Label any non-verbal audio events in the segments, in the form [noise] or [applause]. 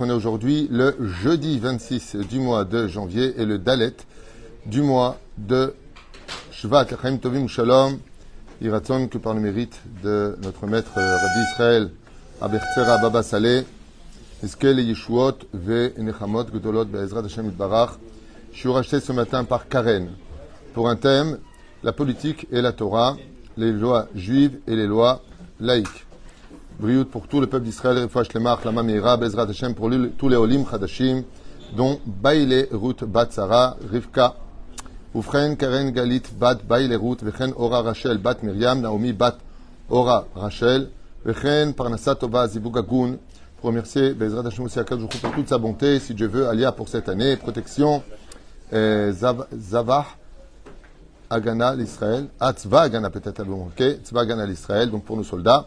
on est aujourd'hui le jeudi 26 du mois de janvier et le Dalet du mois de Shvat. Chaim Tovim Shalom, Iratzon que par le mérite de notre maître Rabbi Israël Abertzera Baba Saleh, Eskel Yeshuot Ve Nechamot Gdolot Be'ezrat Hashem Itbarach, je suis racheté ce matin par Karen pour un thème, la politique et la Torah, les lois juives et les lois laïques. Briout pour tout le peuple d'Israël, Refouach Lemach, Lama Meira, Bezrat Hashem pour tous les Olim Chadashim, dont Baile Ruth Bat Sarah, Rivka, Ufren Karen Galit Bat Baile Ruth, Vechen Ora Rachel Bat Miriam, Naomi Bat Ora Rachel, Vechen Parnasat Tova Zibugagun, pour remercier Bezrat Hashem aussi à pour toute sa bonté, si Dieu veut, Alia pour cette année, protection, euh, Zavah, Agana l'Israël, Atzva Agana peut-être ok, Tzva Agana l'Israël, donc pour nos soldats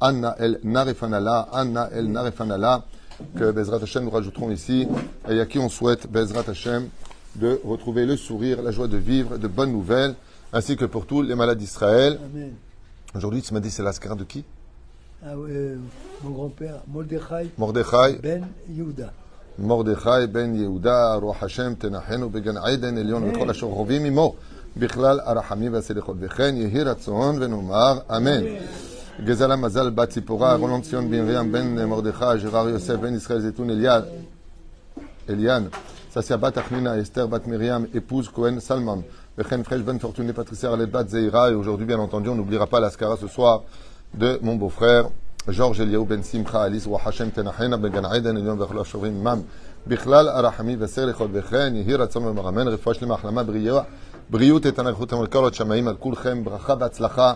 Anna El Narefanala, Anna El Narefanala, que Bezrat Hashem nous rajouterons ici, et à qui on souhaite, Bezrat Hashem, de retrouver le sourire, la joie de vivre, de bonnes nouvelles, ainsi que pour tous les malades d'Israël. Aujourd'hui, tu m'as dit, c'est l'ascar de qui ah, euh, Mon grand-père, Mordechai, Mordechai Ben Yehuda. Mordechai Ben Yehuda, Roi Hashem, Tenachenu, Began Aiden, Elion, וכל אשר חווים עמו, בכלל הרחמים והסליחות. וכן יהי רצון ונאמר אמן. Gezala Mazal Bat Zipora, Roland Sion Ben Ben Mordechai, Gérard Yosef Ben Israël Zetoun Elian, Elian, Sassia Bat Achnina, Esther Bat Miriam, épouse Cohen Salman, Bechen Fresh Ben Fortuné, Patricia Arlette Bat Zeira, et aujourd'hui, bien entendu, on n'oubliera pas l'ascara ce soir de mon beau-frère, Georges Eliaou Ben Simcha, Alice Wa Hashem Tenachena, Ben Gan Aiden, Elion Vechlo Shovrim Mam, בכלל הרחמי והסר לכל וכן יהי רצון ומרמן רפואה שלמה החלמה בריאות איתנה איכות המלכות שמאים על כולכם ברכה והצלחה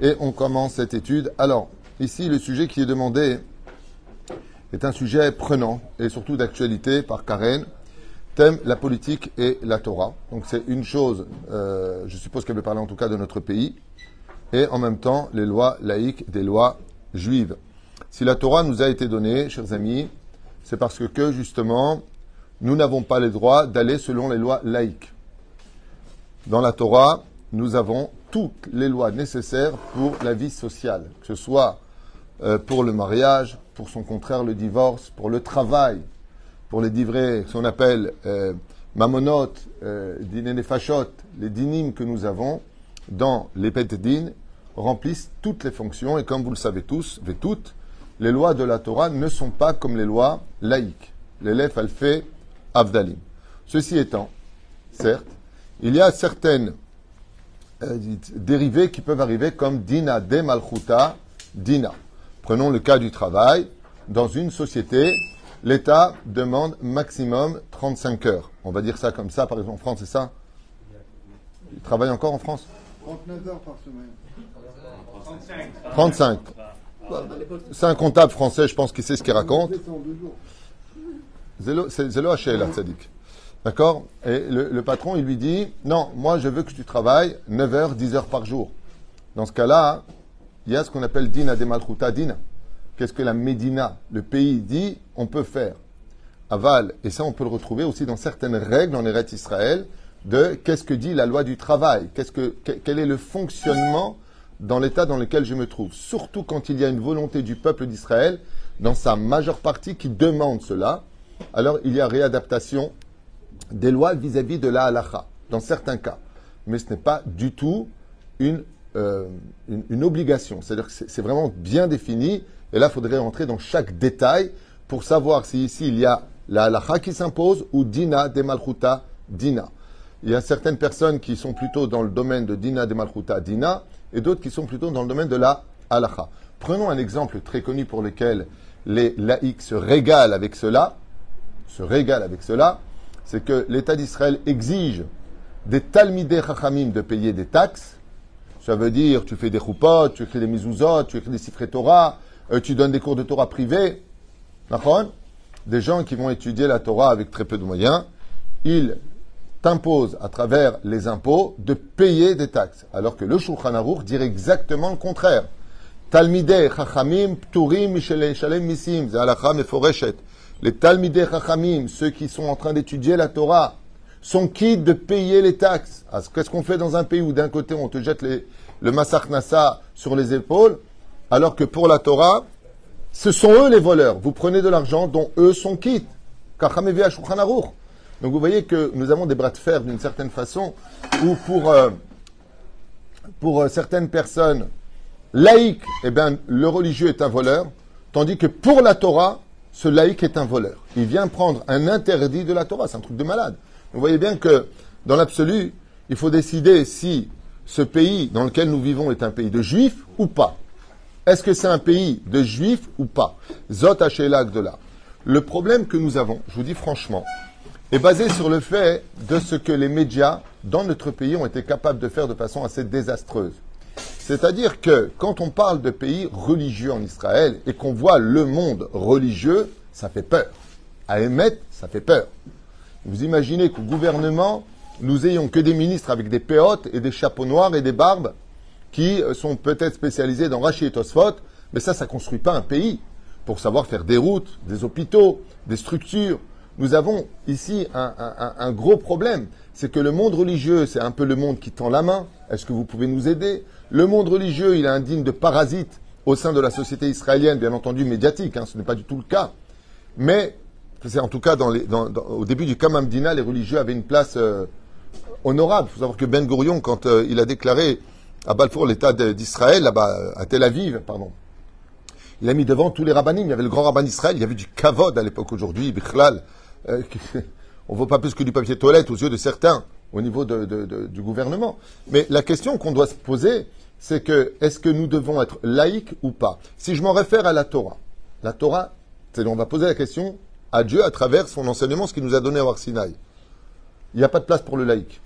et on commence cette étude. Alors, ici, le sujet qui est demandé est un sujet prenant et surtout d'actualité par Karen. Thème la politique et la Torah. Donc c'est une chose, euh, je suppose qu'elle veut parler en tout cas de notre pays, et en même temps les lois laïques des lois juives. Si la Torah nous a été donnée, chers amis, c'est parce que, justement, nous n'avons pas le droit d'aller selon les lois laïques. Dans la Torah, nous avons toutes les lois nécessaires pour la vie sociale, que ce soit euh, pour le mariage, pour son contraire le divorce, pour le travail, pour les divrés, ce qu'on appelle euh, mamonotes, euh, les dinim que nous avons dans les din remplissent toutes les fonctions et comme vous le savez tous, et toutes, les lois de la Torah ne sont pas comme les lois laïques. L'élève fait avdalim. Ceci étant, certes, il y a certaines dérivés qui peuvent arriver comme dina de malchuta dina. Prenons le cas du travail. Dans une société, l'État demande maximum 35 heures. On va dire ça comme ça, par exemple en France, c'est ça? Il travaille encore en France? 39 heures par semaine. 35. C'est un comptable français, je pense qu'il sait ce qu'il raconte. C'est Zélo Hachel, Tzadik. D'accord? Et le, patron, il lui dit Non, moi, je veux que tu travailles 9 heures, 10 heures par jour. Dans ce cas-là, il y a ce qu'on appelle Dina de Malchuta Dina. Qu'est-ce que la Médina, le pays, dit On peut faire. Aval, et ça, on peut le retrouver aussi dans certaines règles en Eretz Israël de qu'est-ce que dit la loi du travail? Qu'est-ce que, Quel est le fonctionnement dans l'état dans lequel je me trouve? Surtout quand il y a une volonté du peuple d'Israël, dans sa majeure partie, qui demande cela. Alors, il y a réadaptation des lois vis-à-vis de la halacha, dans certains cas. Mais ce n'est pas du tout une, euh, une, obligation. C'est-à-dire que c'est vraiment bien défini. Et là, il faudrait rentrer dans chaque détail pour savoir si ici il y a la halacha qui s'impose ou dina de malchuta dina. Il y a certaines personnes qui sont plutôt dans le domaine de dina de malchuta dina et d'autres qui sont plutôt dans le domaine de la halacha. Prenons un exemple très connu pour lequel les laïcs se régalent avec cela, se régalent avec cela c'est que l'État d'Israël exige des talmidei chachamim de payer des taxes. Ça veut dire, tu fais des choupot, tu écris des mizuzot, tu écris des sifrei Torah, euh, tu donnes des cours de Torah privés. des gens qui vont étudier la Torah avec très peu de moyens, ils t'imposent à travers les impôts de payer des taxes. Alors que le Shulchan Aruch dirait exactement le contraire. Talmidei chachamim pturim mishel shalem misim, halakha meforeshet. Les Talmidei chachamim, ceux qui sont en train d'étudier la Torah, sont quittes de payer les taxes? Alors, Qu'est-ce qu'on fait dans un pays où d'un côté on te jette les- le massacre Nassa sur les épaules, alors que pour la Torah, ce sont eux les voleurs. Vous prenez de l'argent dont eux sont quittes. Donc vous voyez que nous avons des bras de fer d'une certaine façon, où pour, euh, euh, certaines personnes laïques, eh bien, le religieux est un voleur, tandis que pour la Torah, ce laïc est un voleur. Il vient prendre un interdit de la Torah, c'est un truc de malade. Vous voyez bien que, dans l'absolu, il faut décider si ce pays dans lequel nous vivons est un pays de juifs ou pas. Est-ce que c'est un pays de juifs ou pas? Zot de là. Le problème que nous avons, je vous dis franchement, est basé sur le fait de ce que les médias dans notre pays ont été capables de faire de façon assez désastreuse. C'est-à-dire que quand on parle de pays religieux en Israël et qu'on voit le monde religieux, ça fait peur. À émettre, ça fait peur. Vous imaginez qu'au gouvernement, nous ayons que des ministres avec des péotes et des chapeaux noirs et des barbes qui euh, sont peut-être spécialisés dans Rachi et mais ça, ça ne construit pas un pays. Pour savoir faire des routes, des hôpitaux, des structures, nous avons ici un gros problème. C'est que le monde religieux, c'est un peu le monde qui tend la main. Est-ce que vous pouvez nous aider? Le monde religieux, il est indigne de parasite au sein de la société israélienne, bien entendu médiatique, hein, ce n'est pas du tout le cas. Mais, c'est en tout cas dans les- au début du Kamamdina, les religieux avaient une place euh, honorable. Il faut savoir que Ben Gurion, quand euh, il a déclaré à Balfour l'État d'Israël, là-bas, à Tel Aviv, pardon, il a mis devant tous les rabbinim. Il y avait le grand rabbin d'Israël, il y avait du kavod à l'époque aujourd'hui, Bichlal. euh, [laughs] on ne vaut pas plus que du papier toilette aux yeux de certains au niveau du gouvernement. Mais la question qu'on doit se poser, c'est que est-ce que nous devons être laïcs ou pas? Si je m'en réfère à la Torah, la Torah, c'est on va poser la question à Dieu à travers son enseignement, ce qu'il nous a donné à Warsinaï. Il n'y a pas de place pour le laïc.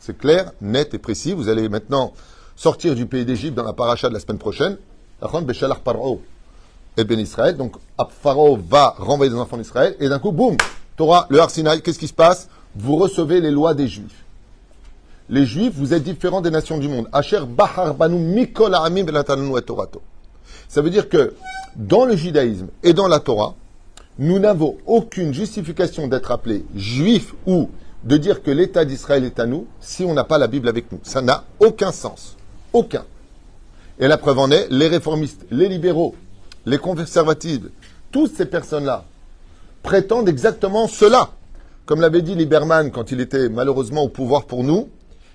C'est clair, net et précis. Vous allez maintenant sortir du pays d'Égypte dans la paracha de la semaine prochaine. Et Ben Israël. Donc, Pharaon va renvoyer des enfants d'Israël. Et d'un coup, boum, Torah, le Har Sinaï, qu'est-ce qui se passe? Vous recevez les lois des Juifs. Les Juifs, vous êtes différents des nations du monde. Ça veut dire que dans le judaïsme et dans la Torah, nous n'avons aucune justification d'être appelés juifs ou de dire que l'État d'Israël est à nous si on n'a pas la Bible avec nous. Ça n'a aucun sens. Aucun. Et la preuve en est, les réformistes, les libéraux, les conservatifs, toutes ces personnes-là prétendent exactement cela. Comme l'avait dit Lieberman quand il était malheureusement au pouvoir pour nous,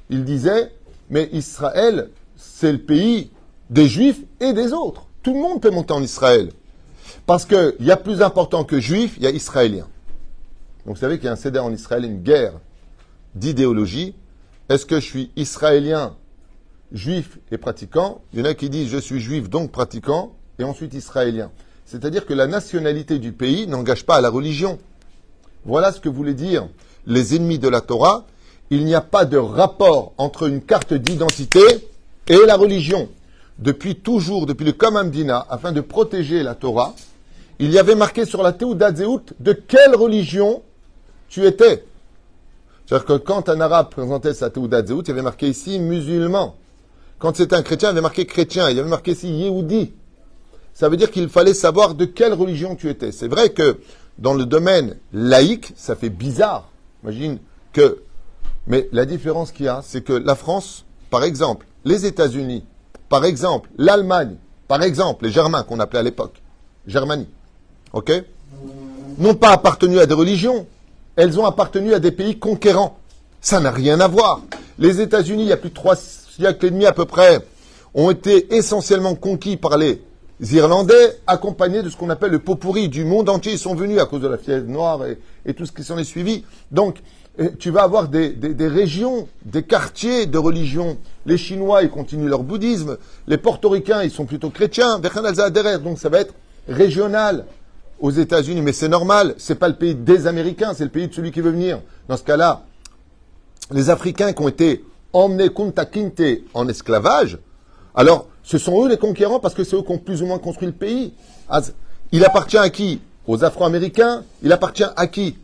il disait, mais Israël, c'est le pays des Juifs et des autres. Tout le monde peut monter en Israël. Parce qu'il y a plus important que Juifs, il y a Israéliens. Donc vous savez qu'il y a un céder en Israël, une guerre d'idéologie. Est-ce que je suis Israélien, juif et pratiquant? Il y en a qui disent je suis juif donc pratiquant, et ensuite Israélien. C'est-à-dire que la nationalité du pays n'engage pas à la religion. Voilà ce que voulaient dire les ennemis de la Torah. Il n'y a pas de rapport entre une carte d'identité et la religion. Depuis toujours, depuis le Kamamdina, afin de protéger la Torah, il y avait marqué sur la Zéout de quelle religion tu étais. C'est-à-dire que quand un arabe présentait sa Zéout, il y avait marqué ici musulman. Quand c'était un chrétien, il y avait marqué chrétien. Il y avait marqué ici Yehudi. Ça veut dire qu'il fallait savoir de quelle religion tu étais. C'est vrai que dans le domaine laïque, ça fait bizarre. Imagine que. Mais la différence qu'il y a, c'est que la France, par exemple, les États-Unis, par exemple, l'Allemagne, par exemple, les Germains qu'on appelait à l'époque, Germanie, ok, n'ont pas appartenu à des religions. Elles ont appartenu à des pays conquérants. Ça n'a rien à voir. Les États-Unis, il y a plus de trois siècles et demi à peu près, ont été essentiellement conquis par les Irlandais, accompagnés de ce qu'on appelle le pot pourri du monde entier. Ils sont venus à cause de la fièvre noire et, et tout ce qui s'en est suivi. Donc, tu vas avoir des, régions, des quartiers de religion. Les Chinois, ils continuent leur bouddhisme. Les Portoricains, ils sont plutôt chrétiens. Donc, ça va être régional aux États-Unis. Mais c'est normal. C'est pas le pays des Américains, c'est le pays de celui qui veut venir. Dans ce cas-là, les Africains qui ont été emmenés Kunta Kinte en esclavage, alors ce sont eux les conquérants parce que c'est eux qui ont plus ou moins construit le pays. Il appartient à qui? Aux Afro-Américains, il appartient à qui?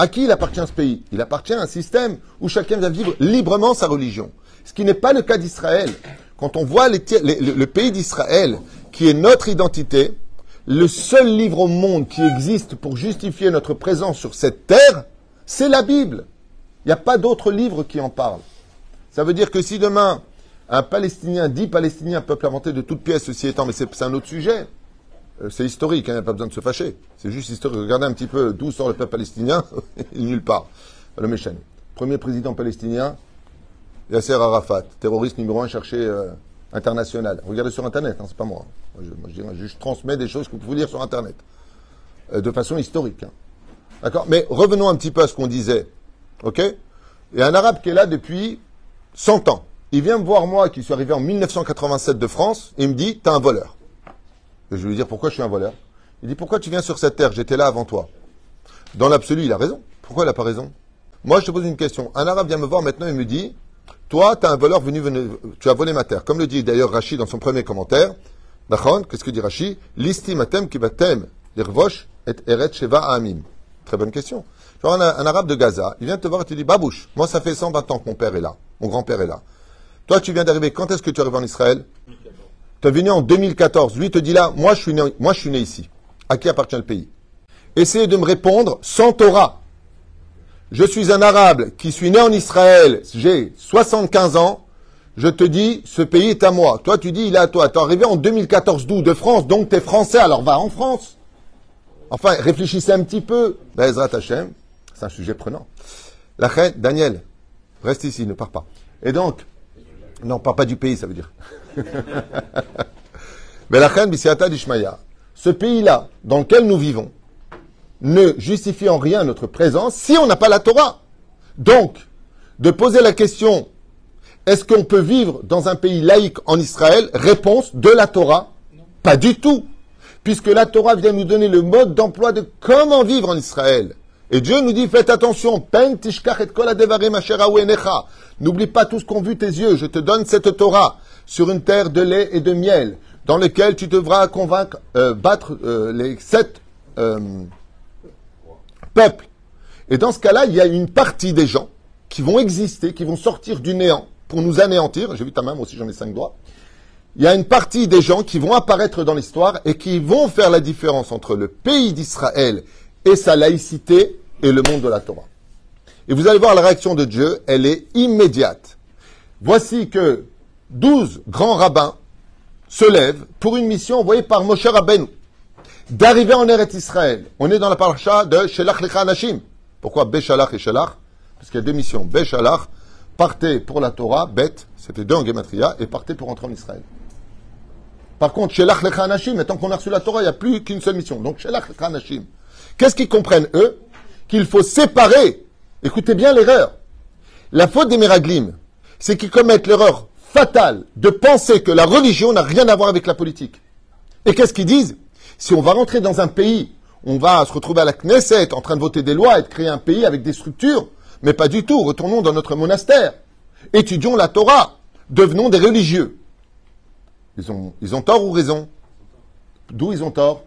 À qui il appartient ce pays? Il appartient à un système où chacun va vivre librement sa religion. Ce qui n'est pas le cas d'Israël. Quand on voit le, pays d'Israël, qui est notre identité, le seul livre au monde qui existe pour justifier notre présence sur cette terre, c'est la Bible. Il n'y a pas d'autre livre qui en parle. Ça veut dire que si demain, un Palestinien dit Palestinien, peuple inventé de toutes pièces, ceci étant, mais c'est un autre sujet, c'est historique, hein, il n'y a pas besoin de se fâcher. C'est juste historique. Regardez un petit peu d'où sort le peuple palestinien, il [laughs] nulle part. Le Méchan. Premier président palestinien, Yasser Arafat, terroriste numéro un cherché euh, international. Regardez sur Internet, hein, c'est pas moi. Je transmets des choses que vous pouvez lire sur Internet, euh, de façon historique. hein. D'accord? Mais revenons un petit peu à ce qu'on disait. OK? Et un arabe qui est là depuis 100 ans. Il vient me voir, moi, qui suis arrivé en 1987 de France, et il me dit T'es un voleur. Je vais lui dire Pourquoi je suis un voleur? Il dit Pourquoi tu viens sur cette terre? J'étais là avant toi. Dans l'absolu, il a raison. Pourquoi il n'a pas raison? Moi, je te pose une question. Un arabe vient me voir maintenant et me dit Toi, tu es un voleur venu, venu- tu as volé ma terre. Comme le dit d'ailleurs Rachid dans son premier commentaire. Qu'est-ce que dit Rachid? Listi matem kibatem l'irvosh et eret sheva amim. Très bonne question. Tu un arabe de Gaza, il vient te voir et te dit Babouche, moi, ça fait 120 ans que mon père est là. Mon grand-père est là. Toi, tu viens d'arriver. Quand est-ce que tu arrives en Israël? Tu es venu en 2014. Lui te dit là, moi je, suis né, moi, je suis né ici. À qui appartient le pays? Essayez de me répondre sans Torah. Je suis un arabe qui suis né en Israël. J'ai 75 ans. Je te dis, ce pays est à moi. Toi, tu dis, il est à toi. Tu es arrivé en 2014 d'où? De France. Donc, tu es français. Alors, va en France. Enfin, réfléchissez un petit peu. Ben, Ezrat Hashem, c'est un sujet prenant. La Daniel, reste ici, ne pars pas. Et donc, non, pars pas du pays, ça veut dire. [laughs] Ce pays-là, dans lequel nous vivons, ne justifie en rien notre présence si on n'a pas la Torah. Donc, de poser la question, est-ce qu'on peut vivre dans un pays laïque en Israël? Réponse de la Torah, pas du tout puisque la Torah vient nous donner le mode d'emploi de comment vivre en Israël. Et Dieu nous dit, faites attention, N'oublie pas tout ce qu'ont vu tes yeux, je te donne cette Torah sur une terre de lait et de miel, dans lequel tu devras convaincre, euh, battre euh, les sept euh, peuples. Et dans ce cas-là, il y a une partie des gens qui vont exister, qui vont sortir du néant pour nous anéantir. J'ai vu ta main, moi aussi j'en ai cinq doigts il y a une partie des gens qui vont apparaître dans l'histoire et qui vont faire la différence entre le pays d'Israël et sa laïcité et le monde de la Torah. Et vous allez voir la réaction de Dieu, elle est immédiate. Voici que douze grands rabbins se lèvent pour une mission envoyée par Moshe Rabbeinu d'arriver en Eretz Israël. On est dans la paracha de Shelach Lecha Anashim. Pourquoi Béchalach et Shelach? Parce qu'il y a deux missions. Béchalach, partez pour la Torah, bête, c'était deux en Gematria, et partez pour entrer en Israël. Par contre, chez Lecha Anashim, tant qu'on a reçu la Torah, il n'y a plus qu'une seule mission. Donc, chez Lecha Anashim. Qu'est-ce qu'ils comprennent, eux? Qu'il faut séparer. Écoutez bien l'erreur. La faute des Meraglim, c'est qu'ils commettent l'erreur fatale de penser que la religion n'a rien à voir avec la politique. Et qu'est-ce qu'ils disent? Si on va rentrer dans un pays, on va se retrouver à la Knesset en train de voter des lois et de créer un pays avec des structures, mais pas du tout. Retournons dans notre monastère. Étudions la Torah. Devenons des religieux. Ils ont, ils ont tort ou raison? D'où ils ont tort?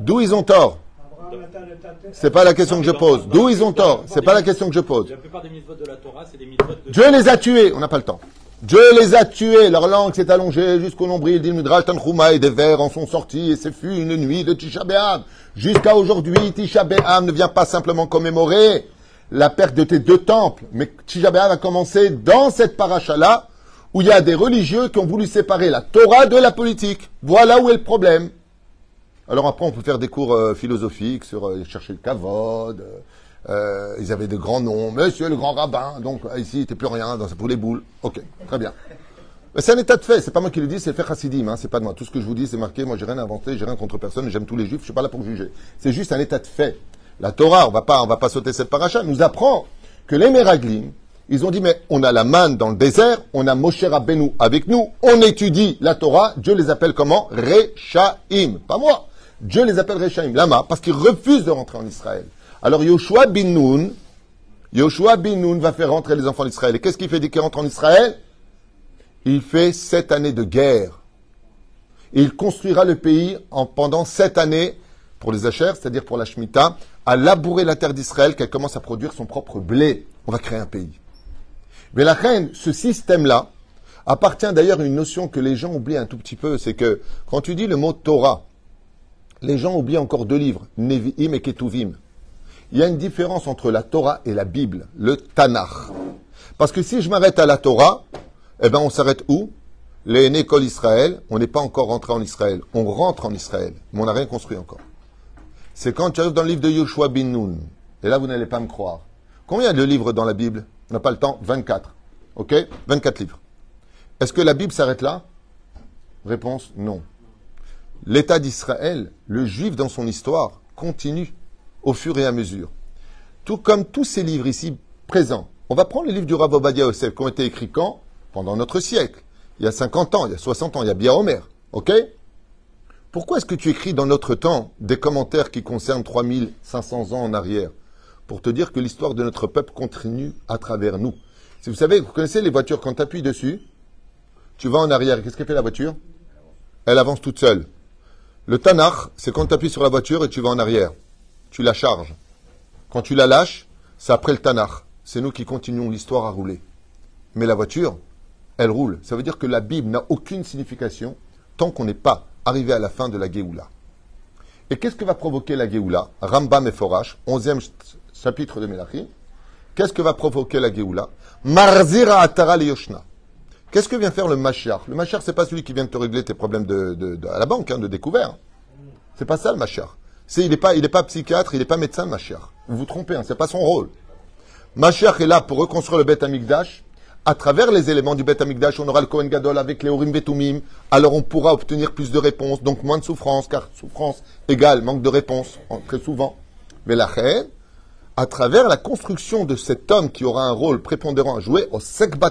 D'où ils ont tort? C'est pas la question que je pose. D'où ils ont tort C'est pas la question que je pose. La plupart des mitzvot de la Torah, c'est des mitzvot de... Dieu les a tués, on n'a pas le temps. Dieu les a tués, leur langue s'est allongée jusqu'au nombril, dit le Midrash Tanchuma, et des vers en sont sortis, et ce fut une nuit de Tisha B'Av. Jusqu'à aujourd'hui, Tisha B'Av ne vient pas simplement commémorer la perte de tes deux temples, mais Tisha B'Av a commencé dans cette paracha-là, où il y a des religieux qui ont voulu séparer la Torah de la politique. Voilà où est le problème. Alors après, on peut faire des cours euh, philosophiques sur euh, chercher le kavod. euh, ils avaient de grands noms. Monsieur le grand rabbin. Donc ici, il plus rien. Dans pour les boules. Ok, très bien. C'est un état de fait. C'est pas moi qui le dis, c'est le fait chassidim. Hein, c'est pas de moi. Tout ce que je vous dis, c'est marqué. Moi, j'ai rien inventé. J'ai rien contre personne. J'aime tous les juifs. Je suis pas là pour juger. C'est juste un état de fait. La Torah, on va pas, on va pas sauter cette paracha. Nous apprend que les Meraglim, ils ont dit, mais on a la manne dans le désert, on a Moshe Rabbeinu avec nous, on étudie la Torah, Dieu les appelle comment? Rechaim. Pas moi. Dieu les appelle Rechaim. Lama, parce qu'ils refusent de rentrer en Israël. Alors Yoshua bin Nun, va faire rentrer les enfants d'Israël. Et qu'est-ce qu'il fait dès qu'il rentre en Israël? Il fait sept années de guerre. Il construira le pays en, pendant sept années pour les Achers, c'est-à-dire pour la Shemitah, à labourer la terre d'Israël, qu'elle commence à produire son propre blé. On va créer un pays. Mais la reine, ce système-là, appartient d'ailleurs à une notion que les gens oublient un tout petit peu, c'est que quand tu dis le mot Torah, les gens oublient encore deux livres, Nevi'im et Ketuvim. Il y a une différence entre la Torah et la Bible, le Tanakh. Parce que si je m'arrête à la Torah, eh ben on s'arrête où? Les écoles Israël, on n'est pas encore rentré en Israël. On rentre en Israël, mais on n'a rien construit encore. C'est quand tu arrives dans le livre de Yoshua bin Nun, et là vous n'allez pas me croire. Combien de livres dans la Bible? On n'a pas le temps, 24. Ok? 24 livres. Est-ce que la Bible s'arrête là? Réponse non. L'État d'Israël, le juif dans son histoire, continue au fur et à mesure. Tout comme tous ces livres ici présents. On va prendre les livres du Rav Obadia Yosef qui ont été écrits quand? Pendant notre siècle. Il y a 50 ans, il y a 60 ans, il y a bien Omer. Ok? Pourquoi est-ce que tu écris dans notre temps des commentaires qui concernent 3500 ans en arrière? Pour te dire que l'histoire de notre peuple continue à travers nous. Si vous savez, vous connaissez les voitures, quand tu appuies dessus, tu vas en arrière. Qu'est-ce qu'elle fait la voiture? Elle avance toute seule. Le Tanakh, c'est quand tu appuies sur la voiture et tu vas en arrière. Tu la charges. Quand tu la lâches, c'est après le Tanakh. C'est nous qui continuons l'histoire à rouler. Mais la voiture, elle roule. Ça veut dire que la Bible n'a aucune signification tant qu'on n'est pas arrivé à la fin de la Géoula. Et qu'est-ce que va provoquer la Géoula? Rambam et Forash, 11e chapitre de Melachim. Qu'est-ce que va provoquer la Géoula? Marzira Atara Yoshna. Qu'est-ce que vient faire le Mashiach Le Mashiach, c'est pas celui qui vient te régler tes problèmes de, à la banque, hein, de découvert. C'est pas ça le Mashiach. C'est, il n'est pas, pas psychiatre, il n'est pas médecin, le Mashiach. Vous vous trompez, hein, c'est pas son rôle. Mashiach est là pour reconstruire le Beth Amikdash. À travers les éléments du Beth Amikdash, on aura le Kohen Gadol avec les Urim Betumim. Alors on pourra obtenir plus de réponses, donc moins de souffrance, car souffrance égale manque de réponse, en- très souvent. Mais la reine, à travers la construction de cet homme qui aura un rôle prépondérant à jouer au Sekba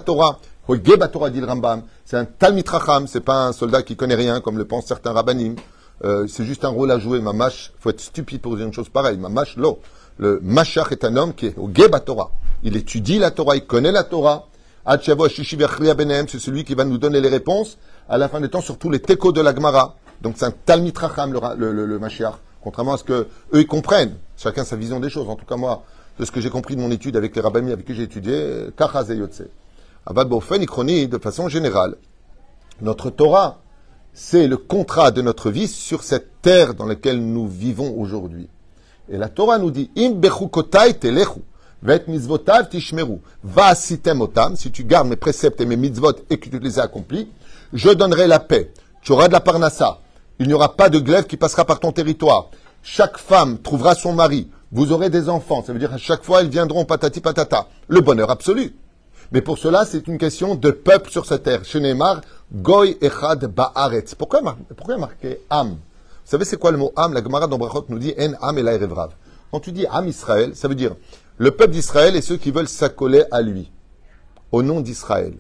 Dit le Rambam, c'est un Talmid Racham, c'est pas un soldat qui connaît rien comme le pensent certains rabbanim. Euh, c'est juste un rôle à jouer. Mamash, faut être stupide pour dire une chose pareille. Mamash, lo. Le Mashach est un homme qui est au Geba Torah. Il étudie la Torah, il connaît la Torah. C'est celui qui va nous donner les réponses à la fin des temps sur tous les techos de la Gemara. Donc c'est un Talmid Racham, le, le, le. Contrairement à ce que eux ils comprennent. Chacun sa vision des choses. En tout cas, moi, de ce que j'ai compris de mon étude avec les rabbins avec qui j'ai étudié, Kachaz et Yotze. Avad Bofen Ikroni, de façon générale, notre Torah, c'est le contrat de notre vie sur cette terre dans laquelle nous vivons aujourd'hui. Et la Torah nous dit, Im telechu, vet mitzvotav tishmeru, va sitem otam, si tu gardes mes préceptes et mes mitzvot et que tu les as accomplis, je donnerai la paix. Tu auras de la parnassa. Il n'y aura pas de glaive qui passera par ton territoire. Chaque femme trouvera son mari. Vous aurez des enfants. Ça veut dire à chaque fois, ils viendront patati patata. Le bonheur absolu. Mais pour cela, c'est une question de peuple sur cette terre. Chez Neymar, Goy Echad Ba'aretz. Pourquoi, pourquoi marquer Am? Vous savez, c'est quoi le mot Am? La Gemara d'Ombrachot nous dit En Am et Evrav. Quand tu dis Am Israël, ça veut dire le peuple d'Israël et ceux qui veulent s'accoler à lui, au nom d'Israël.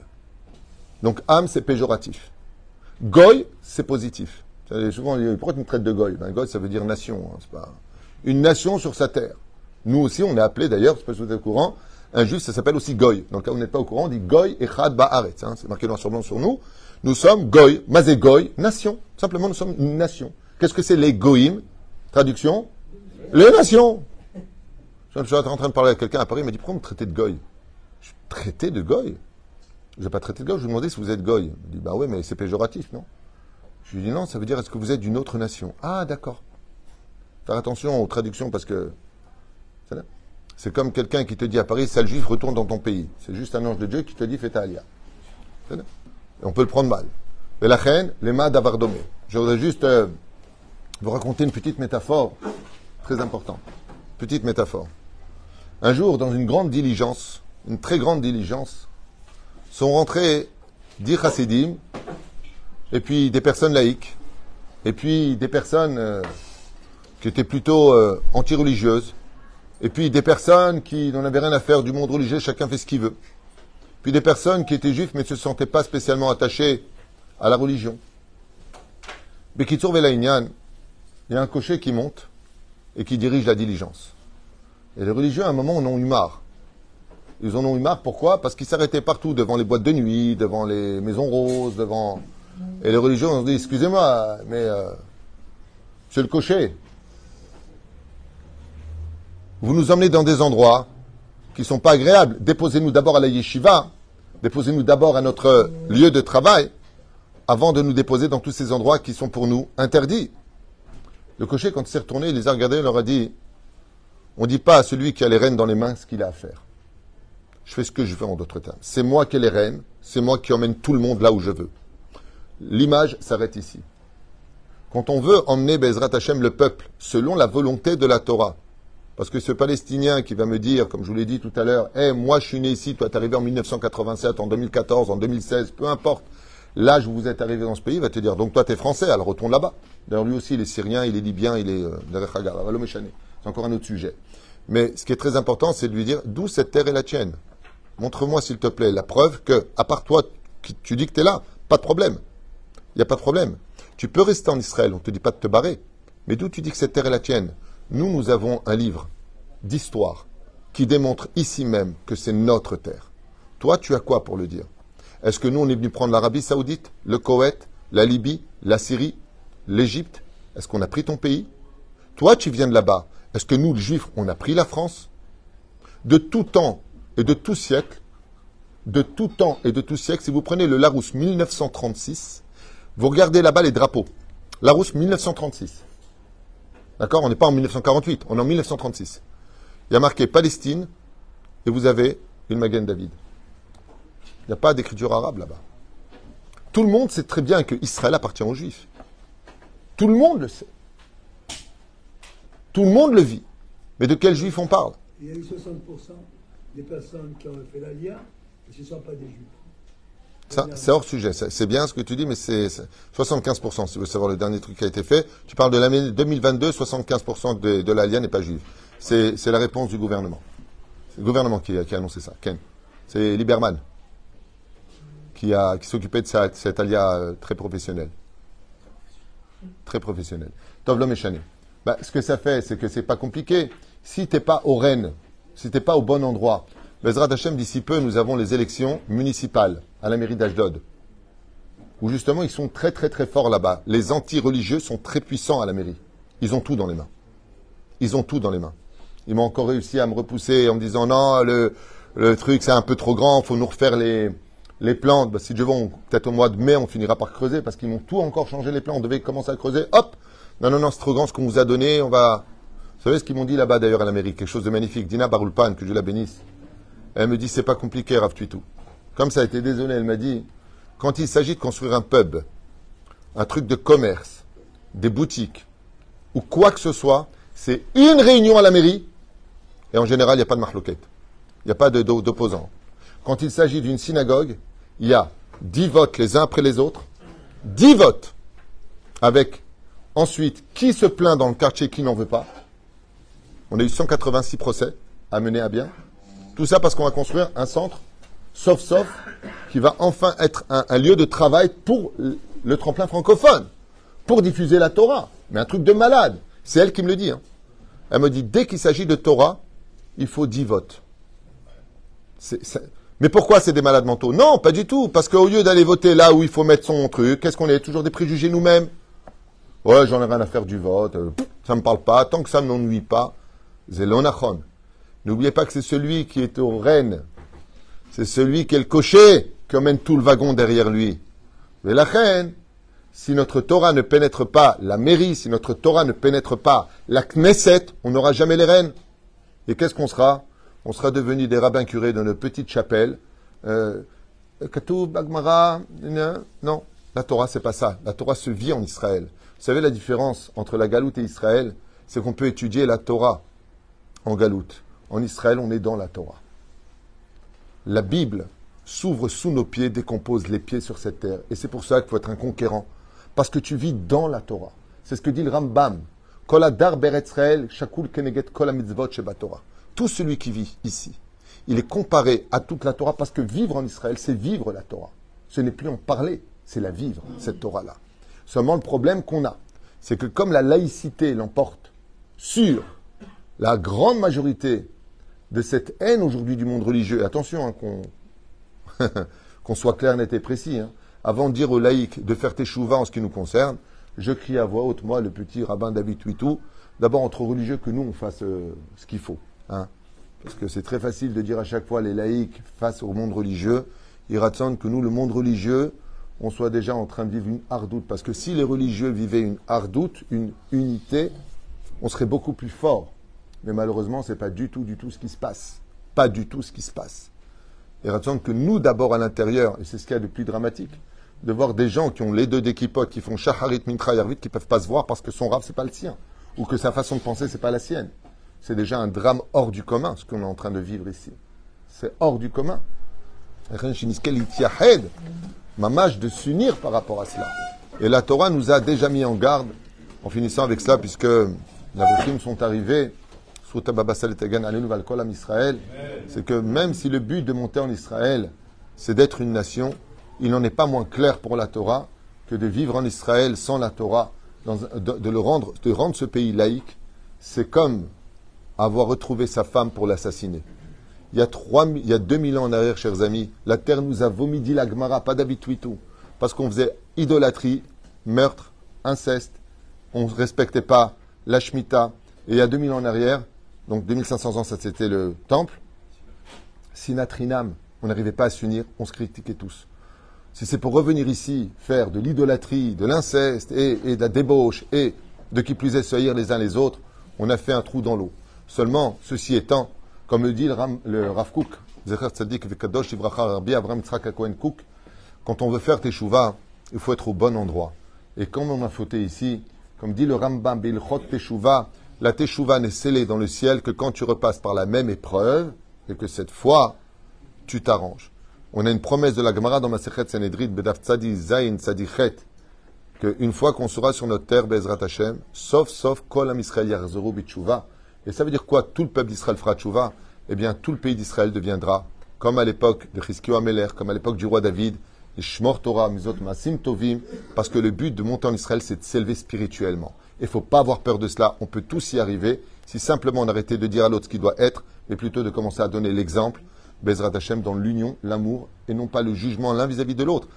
Donc Am, c'est péjoratif. Goy, c'est positif. Souvent, pourquoi tu me traites de Goy? Ben, Goy, ça veut dire nation. hein, pas... Une nation sur sa terre. Nous aussi, on est appelé d'ailleurs, je sais pas si vous êtes au courant, un juif, ça s'appelle aussi Goy. Dans le cas où vous n'êtes pas au courant, on dit Goy Echad Ba'aretz. Hein, c'est marqué noir sur blanc sur nous. Nous sommes Goy, Mazé Goy, nation. Simplement, nous sommes une nation. Qu'est-ce que c'est les Goïm Traduction? Les nations. Je suis en train de parler à quelqu'un à Paris, il m'a dit Pourquoi me traitez de Goy? Je traité de Goy Je n'ai pas traité de Goy, je lui ai si vous êtes Goy. Il dit Bah ouais, mais c'est péjoratif, non? Je lui ai dit Non, ça veut dire est-ce que vous êtes d'une autre nation? Ah, d'accord. Faire attention aux traductions parce que. C'est comme quelqu'un qui te dit à Paris, sale juif, retourne dans ton pays. C'est juste un ange de Dieu qui te dit, fais ta alia. Et on peut le prendre mal. Mais la reine, les mains d'avardomé. Je voudrais juste euh, vous raconter une petite métaphore très importante. Petite métaphore. Un jour, dans une grande diligence, une très grande diligence, sont rentrés dix chassidim, et puis des personnes laïques, et puis des personnes euh, qui étaient plutôt euh, anti-religieuses, et puis des personnes qui n'en avaient rien à faire du monde religieux, chacun fait ce qu'il veut. Puis des personnes qui étaient juifs mais ne se sentaient pas spécialement attachées à la religion. Bekitsur Velaïnian, il y a un cocher qui monte et qui dirige la diligence. Et les religieux, à un moment, en ont eu marre. Ils en ont eu marre, pourquoi? Parce qu'ils s'arrêtaient partout, devant les boîtes de nuit, devant les maisons roses, devant Et les religieux ont dit, excusez-moi, mais euh, c'est le cocher. Vous nous emmenez dans des endroits qui ne sont pas agréables. Déposez-nous d'abord à la yeshiva, déposez-nous d'abord à notre lieu de travail, avant de nous déposer dans tous ces endroits qui sont pour nous interdits. Le cocher, quand il s'est retourné, il les a regardés, il leur a dit, on ne dit pas à celui qui a les rênes dans les mains ce qu'il a à faire. Je fais ce que je veux en d'autres termes. C'est moi qui ai les rênes, c'est moi qui emmène tout le monde là où je veux. L'image s'arrête ici. Quand on veut emmener Bezrat Hashem le peuple selon la volonté de la Torah, parce que ce Palestinien qui va me dire, comme je vous l'ai dit tout à l'heure, Eh, moi je suis né ici, toi t'es arrivé en 1987, en 2014, en 2016, peu importe, l'âge où vous êtes arrivé dans ce pays, va te dire, donc toi t'es français, alors retourne là-bas. D'ailleurs lui aussi il est syrien, il est libyen, il est euh, c'est encore un autre sujet. Mais ce qui est très important, c'est de lui dire, d'où cette terre est la tienne? Montre-moi s'il te plaît la preuve que, à part toi, tu dis que tu es là, pas de problème. Il n'y a pas de problème. Tu peux rester en Israël, on ne te dit pas de te barrer. Mais d'où tu dis que cette terre est la tienne? Nous, nous avons un livre d'histoire qui démontre ici même que c'est notre terre. Toi, tu as quoi pour le dire? Est-ce que nous, on est venu prendre l'Arabie Saoudite, le Koweït, la Libye, la Syrie, l'Égypte? Est-ce qu'on a pris ton pays? Toi, tu viens de là-bas. Est-ce que nous, les Juifs, on a pris la France? De tout temps et de tout siècle, de tout temps et de tout siècle, si vous prenez le Larousse 1936, vous regardez là-bas les drapeaux. Larousse 1936. D'accord On n'est pas en 1948, on est en 1936. Il y a marqué Palestine et vous avez une Magen David. Il n'y a pas d'écriture arabe là-bas. Tout le monde sait très bien que Israël appartient aux Juifs. Tout le monde le sait. Tout le monde le vit. Mais de quels Juifs on parle? Il y a eu 60% des personnes qui ont fait l'Aliyah, et ce ne sont pas des juifs. C'est hors sujet. C'est bien ce que tu dis, mais c'est c'est 75%. Si tu veux savoir le dernier truc qui a été fait, tu parles de l'année 2022, 75% de, de l'alien n'est pas juif. C'est la réponse du gouvernement. C'est le gouvernement qui, a- annoncé ça. Ken. C'est Lieberman qui, a, qui s'occupait de cet alia euh, très professionnel. Très professionnel. Tov l'homme est chané. Bah, ce que ça fait, c'est que c'est pas compliqué. Si t'es pas au Rennes, si t'es pas au bon endroit, Bezrat Hashem, d'ici peu, nous avons les élections municipales à la mairie d'Ashdod. Où justement, ils sont très très très forts là-bas. Les anti-religieux sont très puissants à la mairie. Ils ont tout dans les mains. Ils ont tout dans les mains. Ils m'ont encore réussi à me repousser en me disant non, le, truc c'est un peu trop grand, faut nous refaire les, les plans. Bah, si Dieu veut, peut-être au mois de mai, on finira par creuser parce qu'ils m'ont tout encore changé les plans. On devait commencer à creuser. Hop Non, non, non, c'est trop grand ce qu'on vous a donné. On va. Vous savez ce qu'ils m'ont dit là-bas d'ailleurs à l'Amérique Quelque chose de magnifique. Dina Baroulpan, que Dieu la bénisse. Elle me dit c'est pas compliqué, Rav Tuitou. Comme ça a été désolé, elle m'a dit quand il s'agit de construire un pub, un truc de commerce, des boutiques ou quoi que ce soit, c'est une réunion à la mairie et en général, il n'y a pas de marloquette. Il n'y a pas d'opposants. Quand il s'agit d'une synagogue, il y a dix votes les uns après les autres, dix votes avec ensuite qui se plaint dans le quartier, qui n'en veut pas. On a eu 186 procès à mener à bien. Tout ça parce qu'on va construire un centre, sauf sauf, qui va enfin être un, lieu de travail pour le, tremplin francophone, pour diffuser la Torah. Mais un truc de malade. C'est elle qui me le dit. hein. Elle me dit, dès qu'il s'agit de Torah, il faut 10 votes. C'est- c'est- Mais pourquoi c'est des malades mentaux? Non, pas du tout. Parce qu'au lieu d'aller voter là où il faut mettre son truc, qu'est-ce qu'on est? Toujours des préjugés nous-mêmes. Ouais, j'en ai rien à faire du vote. euh, ça me parle pas. Tant que ça ne m'ennuie pas. Zelonachon. N'oubliez pas que c'est celui qui est au Rennes. C'est celui qui est le cocher qui emmène tout le wagon derrière lui. Mais la reine, si notre Torah ne pénètre pas la mairie, si notre Torah ne pénètre pas la Knesset, on n'aura jamais les reines. Et qu'est-ce qu'on sera? On sera devenus des rabbins curés dans nos petites chapelles. Euh, Katoub, Bagmara, non, non. La Torah, c'est pas ça. La Torah se vit en Israël. Vous savez la différence entre la Galoute et Israël? C'est qu'on peut étudier la Torah en Galoute. En Israël, on est dans la Torah. La Bible s'ouvre sous nos pieds, décompose les pieds sur cette terre. Et c'est pour ça qu'il faut être un conquérant. Parce que tu vis dans la Torah. C'est ce que dit le Rambam. Tout celui qui vit ici, il est comparé à toute la Torah parce que vivre en Israël, c'est vivre la Torah. Ce n'est plus en parler, c'est la vivre, cette Torah-là. Seulement le problème qu'on a, c'est que comme la laïcité l'emporte sur la grande majorité de cette haine aujourd'hui du monde religieux, attention hein, [laughs] qu'on soit clair, net et précis, hein. avant de dire aux laïcs de faire teshuva en ce qui nous concerne, je crie à voix haute, moi, le petit rabbin David Tuitou, d'abord entre religieux que nous, on fasse euh, ce qu'il faut. Hein. Parce que c'est très facile de dire à chaque fois les laïcs face au monde religieux, il raconte que nous, le monde religieux, on soit déjà en train de vivre une hardoute. Parce que si les religieux vivaient une hardoute, une unité, on serait beaucoup plus fort. Mais malheureusement, ce n'est pas du tout, du tout ce qui se passe. Pas du tout ce qui se passe. Et raconte que nous, d'abord à l'intérieur, et c'est ce qu'il y a de plus dramatique, de voir des gens qui ont les deux d'équipotes, qui font shaharit mintra yarvit, qui ne peuvent pas se voir parce que son rave, c'est pas le sien. Ou que sa façon de penser, c'est pas la sienne. C'est déjà un drame hors du commun, ce qu'on est en train de vivre ici. C'est hors du commun. Mamash de s'unir par rapport à cela. Et la Torah nous a déjà mis en garde, en finissant avec cela, puisque les sont arrivés, c'est que même si le but de monter en Israël, c'est d'être une nation, il n'en est pas moins clair pour la Torah que de vivre en Israël sans la Torah, de, le rendre, de rendre ce pays laïque, c'est comme avoir retrouvé sa femme pour l'assassiner. Il y a, trois, il y a 2000 ans en arrière, chers amis, la terre nous a vomi, dit la Gemara, pas d'habitude parce qu'on faisait idolâtrie, meurtre, inceste, on ne respectait pas la Shemitah. Et il y a 2000 ans en arrière, donc 2500 ans, ça c'était le temple, Sinatrinam, on n'arrivait pas à s'unir, on se critiquait tous. Si c'est pour revenir ici, faire de l'idolâtrie, de l'inceste et, de la débauche et de qui plus est se haïr les uns les autres, on a fait un trou dans l'eau. Seulement, ceci étant, comme le dit le, Ram, Rav Kook, quand on veut faire teshuva, il faut être au bon endroit. Et comme on a fauté ici, comme dit le Rambam Bilchot Teshuva, la teshuva n'est scellée dans le ciel que quand tu repasses par la même épreuve et que cette fois, tu t'arranges. On a une promesse de la Gemara dans Masechet Sanhedrin, Bedaf Tzadi Zayin Tzadichet, qu'une fois qu'on sera sur notre terre, Bezrat Hashem, sauf, sauf, Kol Israël Bitshuva, et ça veut dire quoi? Tout le peuple d'Israël fera tchouva Eh bien, tout le pays d'Israël deviendra, comme à l'époque de Chizkiyo Ameler, comme à l'époque du roi David, Shmor Torah, Masim Tovim, parce que le but de monter en Israël, c'est de s'élever spirituellement. Il ne faut pas avoir peur de cela, on peut tous y arriver, si simplement on arrêtait de dire à l'autre ce qu'il doit être, mais plutôt de commencer à donner l'exemple, Bezrat Hashem, dans l'union, l'amour, et non pas le jugement l'un vis-à-vis de l'autre.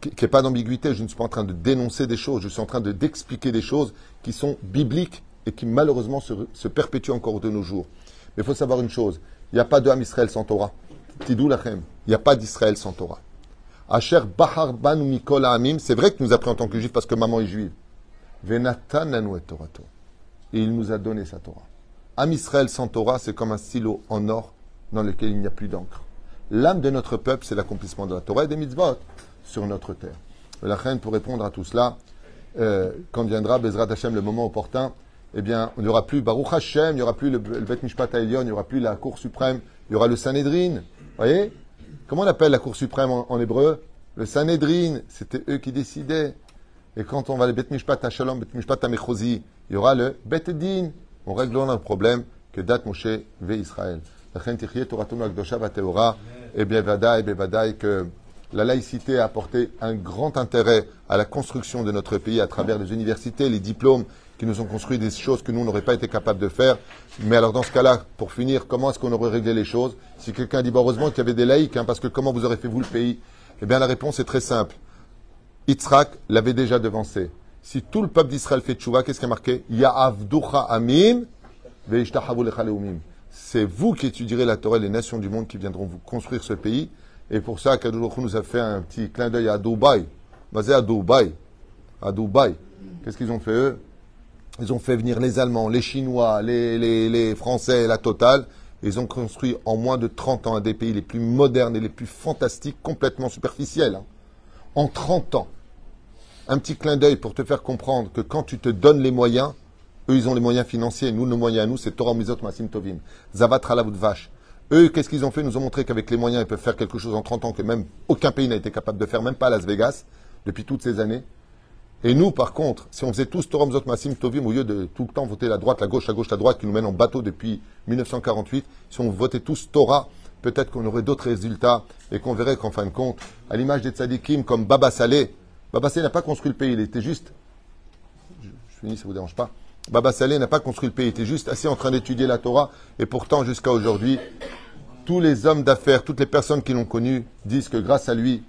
Qu'il n'y ait pas d'ambiguïté, je ne suis pas en train de dénoncer des choses, je suis en train de d'expliquer des choses qui sont bibliques et qui malheureusement se, perpétue encore de nos jours. Mais il faut savoir une chose, il n'y a pas de Ham Israël sans Torah. Tidou lachem, il n'y a pas d'Israël sans Torah. Asher Bahar Mikol c'est vrai que nous a pris en tant que juif parce que maman est juive. Et il nous a donné sa Torah. Am Israël sans Torah, c'est comme un silo en or dans lequel il n'y a plus d'encre. L'âme de notre peuple, c'est l'accomplissement de la Torah et des mitzvot sur notre terre. La reine, pour répondre à tout cela, euh, quand viendra Bezrat Hashem le moment opportun, eh bien, il n'y aura plus Baruch Hashem, il n'y aura plus le, Bet Mishpat il n'y aura plus la Cour suprême, il y aura le Sanhedrin. voyez? Comment on appelle la Cour suprême en, hébreu? Le Sanhedrin, c'était eux qui décidaient. Et quand on va le Bet Mishpat Shalom, Bet Mishpat il y aura le Bet Din. On règle un problème que date Moshe ve Israël. Et bien, et que la laïcité a apporté un grand intérêt à la construction de notre pays à travers les universités, les diplômes qui nous ont construit des choses que nous n'aurions pas été capables de faire. Mais alors dans ce cas-là, pour finir, comment est-ce qu'on aurait réglé les choses? Si quelqu'un dit, bon, heureusement qu'il y avait des laïcs, hein, parce que comment vous aurez fait vous le pays? Eh bien la réponse est très simple. Yitzhak l'avait déjà devancé. Si tout le peuple d'Israël fait tchouva, qu'est-ce qui est marqué? Amim C'est vous qui étudierez la Torah, les nations du monde qui viendront vous construire ce pays. Et pour ça, Kadoulou nous a fait un petit clin d'œil à Dubaï. Basé à Dubaï. À Dubaï. Qu'est-ce qu'ils ont fait eux? Ils ont fait venir les Allemands, les Chinois, les, les, Français, la totale. Ils ont construit en moins de 30 ans un des pays les plus modernes et les plus fantastiques, complètement superficiels. Hein. En 30 ans. Un petit clin d'œil pour te faire comprendre que quand tu te donnes les moyens, eux, ils ont les moyens financiers. Nous, nos moyens à nous, c'est Torah Mizot Masim Tovim. Zavat Vache. Eux, qu'est-ce qu'ils ont fait? Ils nous ont montré qu'avec les moyens, ils peuvent faire quelque chose en 30 ans que même aucun pays n'a été capable de faire, même pas Las Vegas, depuis toutes ces années. Et nous, par contre, si on faisait tous Torom Zot Massim Tovim, au lieu de tout le temps voter la droite, la gauche, la gauche, la droite, qui nous mène en bateau depuis 1948, si on votait tous Torah, peut-être qu'on aurait d'autres résultats et qu'on verrait qu'en fin de compte, à l'image des tzadikim comme Baba Saleh, Baba Saleh n'a pas construit le pays, il était juste. Je, finis, ça vous dérange pas. Baba Saleh n'a pas construit le pays, il était juste assis en train d'étudier la Torah et pourtant, jusqu'à aujourd'hui, tous les hommes d'affaires, toutes les personnes qui l'ont connu disent que grâce à lui,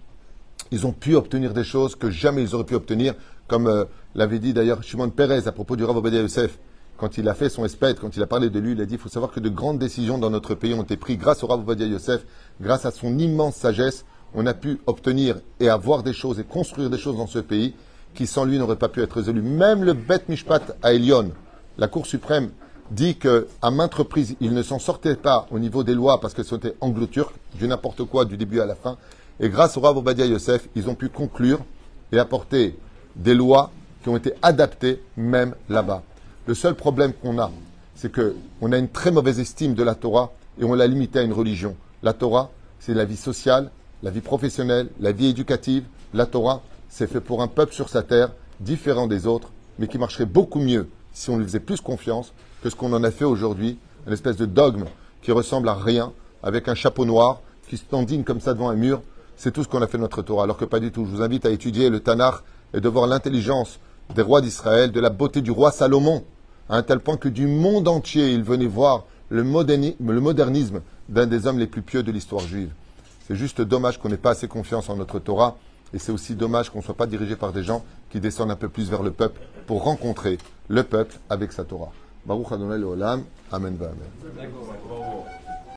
ils ont pu obtenir des choses que jamais ils auraient pu obtenir, comme euh, l'avait dit d'ailleurs Shimon Peres à propos du Rav Obadiah Yosef. Quand il a fait son espèce, quand il a parlé de lui, il a dit il faut savoir que de grandes décisions dans notre pays ont été prises grâce au Rav Yosef, grâce à son immense sagesse. On a pu obtenir et avoir des choses et construire des choses dans ce pays qui sans lui n'auraient pas pu être résolues. Même le Bet Mishpat à Elion, la Cour suprême, dit que à maintes reprises, il ne s'en sortait pas au niveau des lois parce que c'était anglo-turc, du n'importe quoi du début à la fin. Et grâce au Rav Yosef, ils ont pu conclure et apporter des lois qui ont été adaptées même là-bas. Le seul problème qu'on a, c'est qu'on a une très mauvaise estime de la Torah et on l'a limitée à une religion. La Torah, c'est la vie sociale, la vie professionnelle, la vie éducative. La Torah, c'est fait pour un peuple sur sa terre, différent des autres, mais qui marcherait beaucoup mieux si on lui faisait plus confiance que ce qu'on en a fait aujourd'hui, une espèce de dogme qui ressemble à rien, avec un chapeau noir, qui se tendine comme ça devant un mur. C'est tout ce qu'on a fait de notre Torah, alors que pas du tout. Je vous invite à étudier le Tanakh et de voir l'intelligence des rois d'Israël, de la beauté du roi Salomon, à un tel point que du monde entier, il venait voir le, moderni- le modernisme d'un des hommes les plus pieux de l'histoire juive. C'est juste dommage qu'on n'ait pas assez confiance en notre Torah, et c'est aussi dommage qu'on ne soit pas dirigé par des gens qui descendent un peu plus vers le peuple pour rencontrer le peuple avec sa Torah. Baruch Adonai Leolam. Amen Amen.